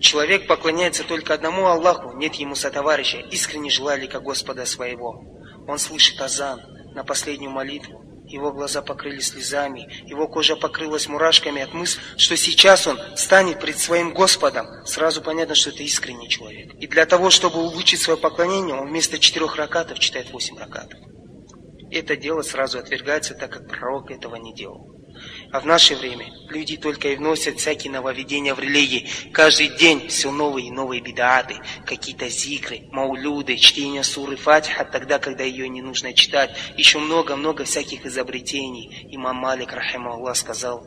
Человек поклоняется только одному Аллаху, нет ему сотоварища, искренне желали как Господа своего. Он слышит азан, на последнюю молитву. Его глаза покрылись слезами, его кожа покрылась мурашками от мысли, что сейчас он станет пред своим Господом. Сразу понятно, что это искренний человек. И для того, чтобы улучшить свое поклонение, он вместо четырех ракатов читает восемь ракатов. Это дело сразу отвергается, так как пророк этого не делал. А в наше время люди только и вносят всякие нововведения в религии. Каждый день все новые и новые бедааты, какие-то зикры, маулюды, чтение суры Фатиха, тогда, когда ее не нужно читать. Еще много-много всяких изобретений. Имам Малик, рахима Аллах, сказал,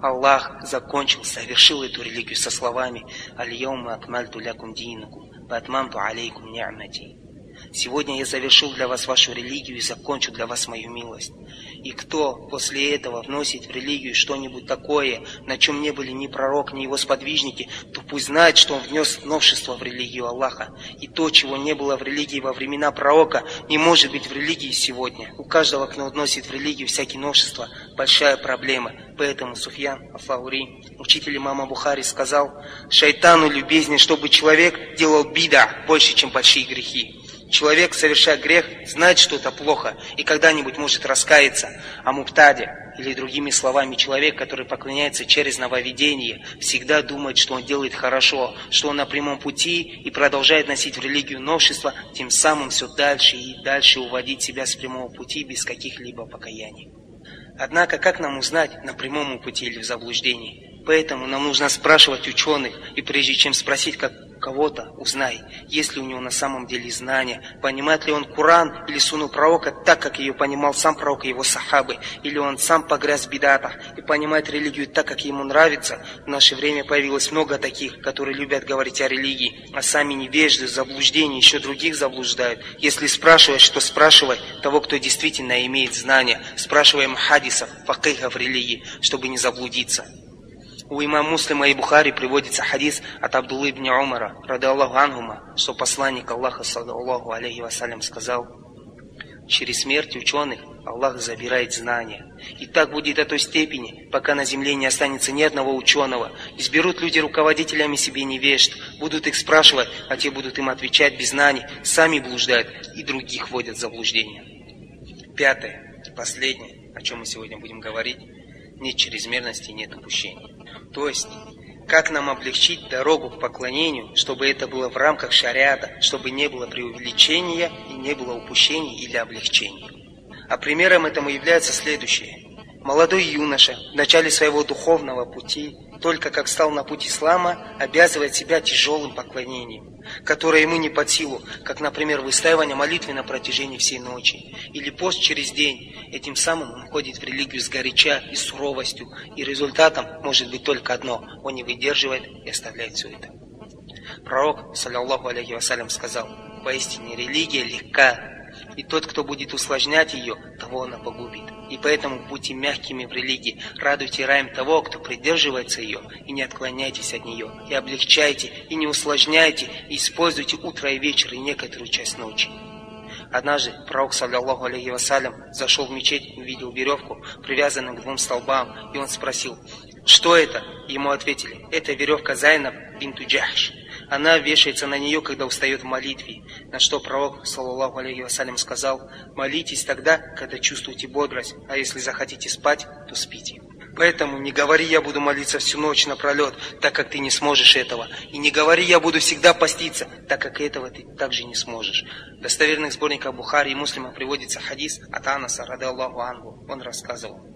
Аллах закончил, совершил эту религию со словами «Аль-Яума акмальту лякум динакум, ватмамту алейкум ни'мати». Сегодня я завершил для вас вашу религию и закончу для вас мою милость. И кто после этого вносит в религию что-нибудь такое, на чем не были ни пророк, ни его сподвижники, то пусть знает, что он внес новшество в религию Аллаха. И то, чего не было в религии во времена пророка, не может быть в религии сегодня. У каждого, кто вносит в религию всякие новшества, большая проблема. Поэтому Суфьян Афаури, учитель имама Бухари, сказал, «Шайтану любезнее, чтобы человек делал бида больше, чем большие грехи». Человек, совершая грех, знает, что это плохо, и когда-нибудь может раскаяться. А муптаде, или другими словами, человек, который поклоняется через нововведение, всегда думает, что он делает хорошо, что он на прямом пути и продолжает носить в религию новшества, тем самым все дальше и дальше уводить себя с прямого пути без каких-либо покаяний. Однако, как нам узнать, на прямом пути или в заблуждении? Поэтому нам нужно спрашивать ученых, и прежде чем спросить как кого-то, узнай, есть ли у него на самом деле знания, понимает ли он Коран или суну пророка так, как ее понимал сам пророк и его сахабы, или он сам погряз в бедатах и понимает религию так, как ему нравится. В наше время появилось много таких, которые любят говорить о религии, а сами невежды, заблуждения, еще других заблуждают. Если спрашиваешь, что спрашивай того, кто действительно имеет знания. Спрашиваем хадисов, факиха в религии, чтобы не заблудиться. У имама Муслима и Бухари приводится хадис от Абдуллы ибн Умара, рады Аллаху Ангума, что посланник Аллаха, саллаху алейхи вассалям, сказал, через смерть ученых Аллах забирает знания. И так будет до той степени, пока на земле не останется ни одного ученого. Изберут люди руководителями себе невежд, будут их спрашивать, а те будут им отвечать без знаний, сами блуждают и других вводят в заблуждение. Пятое, последнее, о чем мы сегодня будем говорить, нет чрезмерности, нет упущений. То есть, как нам облегчить дорогу к поклонению, чтобы это было в рамках шариата, чтобы не было преувеличения и не было упущений или облегчений. А примером этому является следующее. Молодой юноша в начале своего духовного пути, только как стал на путь ислама, обязывает себя тяжелым поклонением, которое ему не под силу, как, например, выстаивание молитвы на протяжении всей ночи, или пост через день. Этим самым он входит в религию с горяча и суровостью, и результатом может быть только одно – он не выдерживает и оставляет все это. Пророк, саллиллаху алейхи вассалям, сказал, «Поистине религия легка, и тот, кто будет усложнять ее, того она погубит. И поэтому будьте мягкими в религии, радуйте раем того, кто придерживается ее, и не отклоняйтесь от нее, и облегчайте, и не усложняйте, и используйте утро и вечер, и некоторую часть ночи. Однажды пророк, саллиллаху алейхи вассалям, зашел в мечеть, увидел веревку, привязанную к двум столбам, и он спросил, что это? Ему ответили, это веревка Зайнаб бинту Джахш. Она вешается на нее, когда устает в молитве. На что пророк, саллаллаху алейхи вассалям, сказал, молитесь тогда, когда чувствуете бодрость, а если захотите спать, то спите. Поэтому не говори, я буду молиться всю ночь напролет, так как ты не сможешь этого. И не говори, я буду всегда поститься, так как этого ты также не сможешь. В достоверных сборниках Бухари и Муслима приводится хадис от Анаса, рады Аллаху Ангу. Он рассказывал.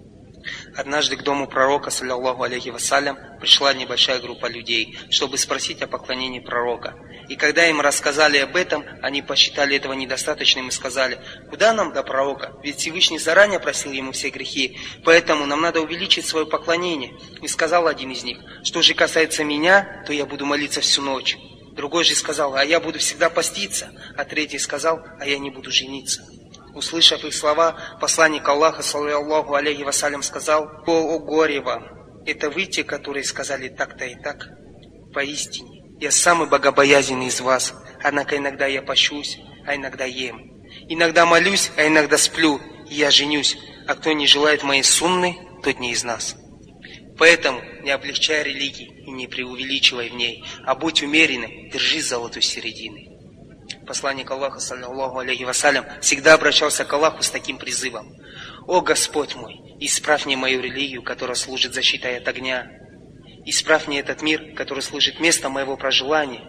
Однажды к дому пророка, саллиллаху алейхи вассалям, пришла небольшая группа людей, чтобы спросить о поклонении пророка. И когда им рассказали об этом, они посчитали этого недостаточным и сказали, куда нам до пророка? Ведь Всевышний заранее просил ему все грехи, поэтому нам надо увеличить свое поклонение. И сказал один из них, что же касается меня, то я буду молиться всю ночь. Другой же сказал, а я буду всегда поститься. А третий сказал, а я не буду жениться. Услышав их слова, посланник Аллаха, саллиллаху алейхи вассалям, сказал, «О, о горе вам! Это вы те, которые сказали так-то и так? Поистине, я самый богобоязненный из вас, однако иногда я пощусь, а иногда ем. Иногда молюсь, а иногда сплю, и я женюсь, а кто не желает моей сунны, тот не из нас». Поэтому не облегчай религии и не преувеличивай в ней, а будь умеренным, держи золотой середины посланник Аллаха, саллиллаху алейхи вассалям, всегда обращался к Аллаху с таким призывом. «О Господь мой, исправь мне мою религию, которая служит защитой от огня. Исправь мне этот мир, который служит местом моего проживания.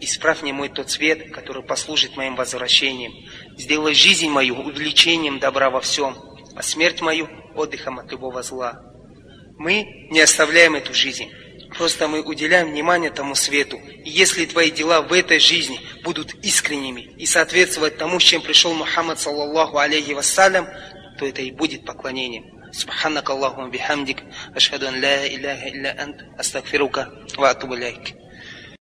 Исправь мне мой тот цвет, который послужит моим возвращением. Сделай жизнь мою увеличением добра во всем, а смерть мою отдыхом от любого зла». Мы не оставляем эту жизнь, Просто мы уделяем внимание тому свету. И если твои дела в этой жизни будут искренними и соответствовать тому, с чем пришел Мухаммад, саллаллаху алейхи вассалям, то это и будет поклонением. سبحانك اللهم بحمدك أشهد أن لا إله إلا أنت أستغفرك وأتوب إليك